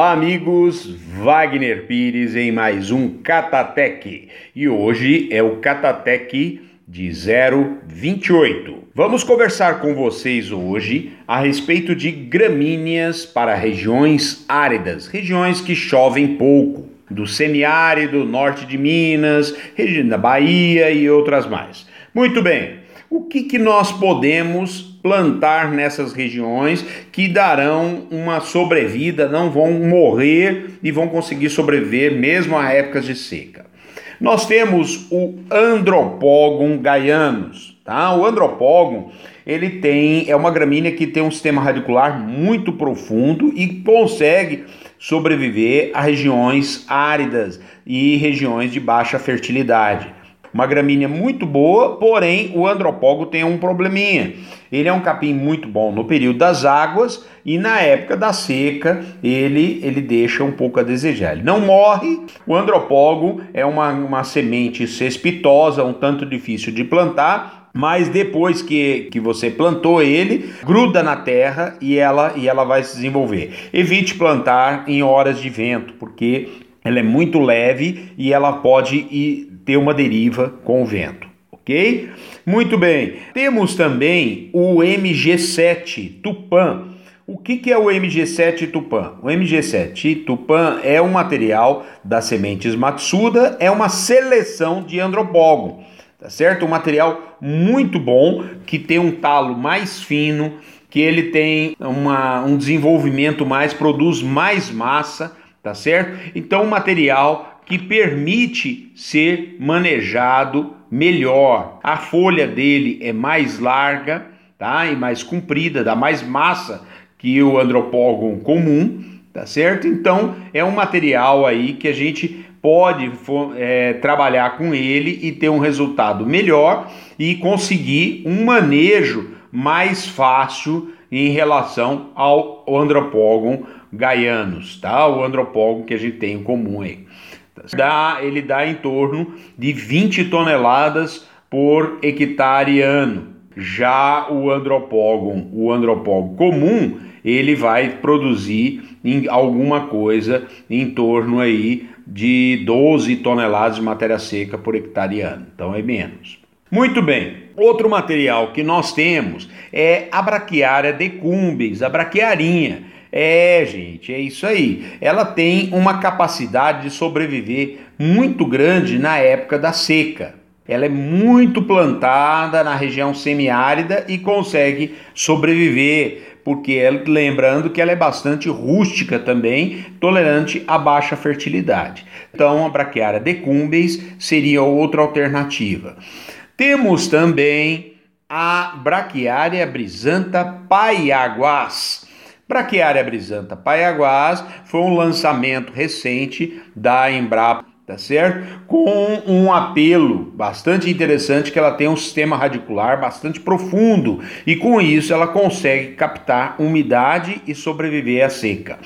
Olá, amigos! Wagner Pires em mais um Catatec e hoje é o Catatec de 028. Vamos conversar com vocês hoje a respeito de gramíneas para regiões áridas, regiões que chovem pouco, do semiárido, norte de Minas, região da Bahia e outras mais. Muito bem, o que, que nós podemos plantar nessas regiões que darão uma sobrevida, não vão morrer e vão conseguir sobreviver mesmo a épocas de seca. Nós temos o Andropogon gaianus, tá? O Andropogon, ele tem é uma gramínea que tem um sistema radicular muito profundo e consegue sobreviver a regiões áridas e regiões de baixa fertilidade. Uma gramínea muito boa, porém o andropógo tem um probleminha. Ele é um capim muito bom no período das águas e na época da seca ele, ele deixa um pouco a desejar. Ele não morre, o andropógo é uma, uma semente cespitosa, um tanto difícil de plantar, mas depois que, que você plantou ele, gruda na terra e ela, e ela vai se desenvolver. Evite plantar em horas de vento, porque ela é muito leve e ela pode ir ter uma deriva com o vento, ok? Muito bem. Temos também o MG7 Tupã. O que, que é o MG7 Tupã? O MG7 Tupã é um material das sementes Matsuda, é uma seleção de andropógon, tá certo? Um material muito bom, que tem um talo mais fino, que ele tem uma, um desenvolvimento mais, produz mais massa, tá certo? Então, um material que permite ser manejado melhor. A folha dele é mais larga, tá? E mais comprida, dá mais massa que o andropógon comum, tá certo? Então é um material aí que a gente pode é, trabalhar com ele e ter um resultado melhor e conseguir um manejo mais fácil em relação ao andropógon gaianos, tá? O andropógon que a gente tem em comum aí. Dá, ele dá em torno de 20 toneladas por hectare ano. Já o andropógon, o andropógon comum, ele vai produzir em alguma coisa em torno aí de 12 toneladas de matéria seca por hectare ano. Então é menos. Muito bem. Outro material que nós temos é a braquiária decumbens, a braquiarinha é, gente, é isso aí. Ela tem uma capacidade de sobreviver muito grande na época da seca. Ela é muito plantada na região semiárida e consegue sobreviver, porque lembrando que ela é bastante rústica também, tolerante a baixa fertilidade. Então, a braquiária decumbens seria outra alternativa. Temos também a braquiária brisanta paiaguás Braquiária brisanta Paiaguás foi um lançamento recente da Embrapa, tá certo? Com um apelo bastante interessante que ela tem um sistema radicular bastante profundo e com isso ela consegue captar umidade e sobreviver à seca.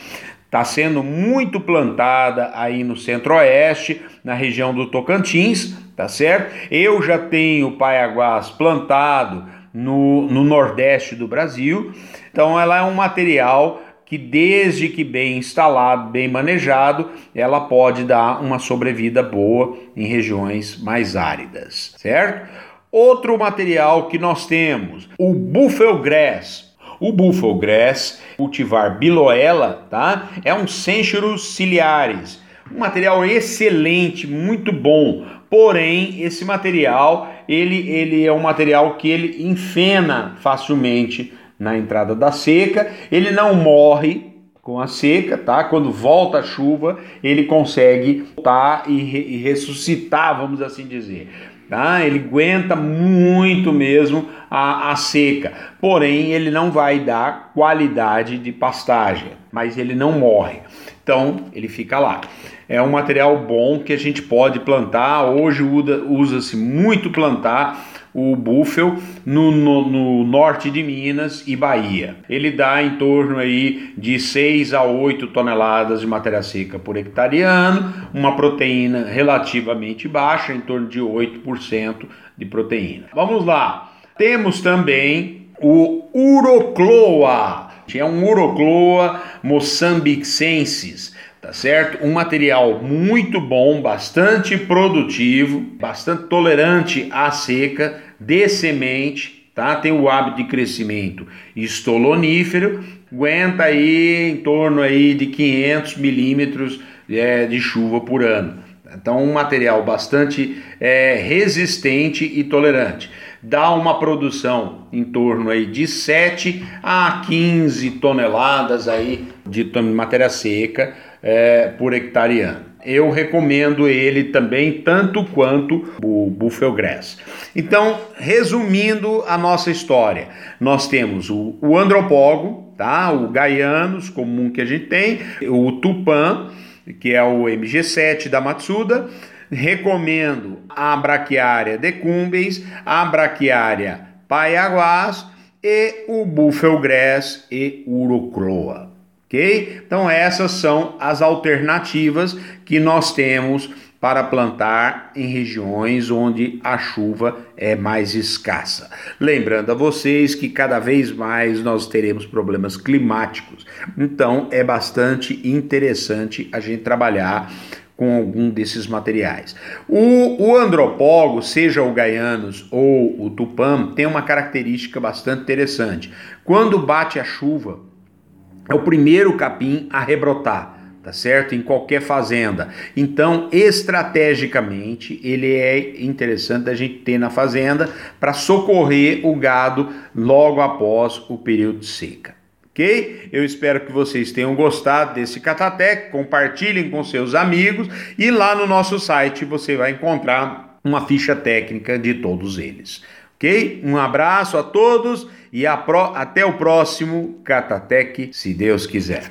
Está sendo muito plantada aí no centro-oeste, na região do Tocantins, tá certo? Eu já tenho paiaguás plantado no, no nordeste do Brasil. Então, ela é um material que, desde que bem instalado, bem manejado, ela pode dar uma sobrevida boa em regiões mais áridas, certo? Outro material que nós temos, o Buffalo Grass. O Buffalo Grass, cultivar biloela, tá? É um Centurus ciliaris, um material excelente, muito bom. Porém, esse material, ele, ele é um material que ele enfena facilmente na entrada da seca, ele não morre com a seca, tá? Quando volta a chuva, ele consegue voltar e, re, e ressuscitar, vamos assim dizer. Tá? Ele aguenta muito mesmo a, a seca, porém ele não vai dar qualidade de pastagem, mas ele não morre. Então ele fica lá. É um material bom que a gente pode plantar. Hoje usa-se muito plantar o búfalo no, no, no, norte de Minas e Bahia. Ele dá em torno aí de 6 a 8 toneladas de matéria seca por hectare ano, uma proteína relativamente baixa, em torno de 8% de proteína. Vamos lá. Temos também o Urocloa É um Urocloa moçambicensis, tá certo? Um material muito bom, bastante produtivo, bastante tolerante à seca, de semente, tá? Tem o hábito de crescimento estolonífero, aguenta aí em torno aí de 500 milímetros é, de chuva por ano. Então, um material bastante é, resistente e tolerante. Dá uma produção em torno aí de 7 a 15 toneladas aí de matéria seca é, por hectare ano. Eu recomendo ele também tanto quanto o Buffalo Grass. Então, resumindo a nossa história, nós temos o, o andropógo, tá? o gaianos comum que a gente tem, o tupã, que é o MG7 da Matsuda. Recomendo a braquiária decumbens, a braquiária paiaguás e o Buffalo Grass e Urocroa. Então, essas são as alternativas que nós temos para plantar em regiões onde a chuva é mais escassa. Lembrando a vocês que cada vez mais nós teremos problemas climáticos, então é bastante interessante a gente trabalhar com algum desses materiais. O, o seja o Gaianos ou o Tupam, tem uma característica bastante interessante. Quando bate a chuva, é o primeiro capim a rebrotar tá certo? Em qualquer fazenda. Então, estrategicamente, ele é interessante a gente ter na fazenda para socorrer o gado logo após o período de seca. Ok? Eu espero que vocês tenham gostado desse Catatec, compartilhem com seus amigos e lá no nosso site você vai encontrar uma ficha técnica de todos eles. Ok? Um abraço a todos e pro... até o próximo Catatec, se Deus quiser.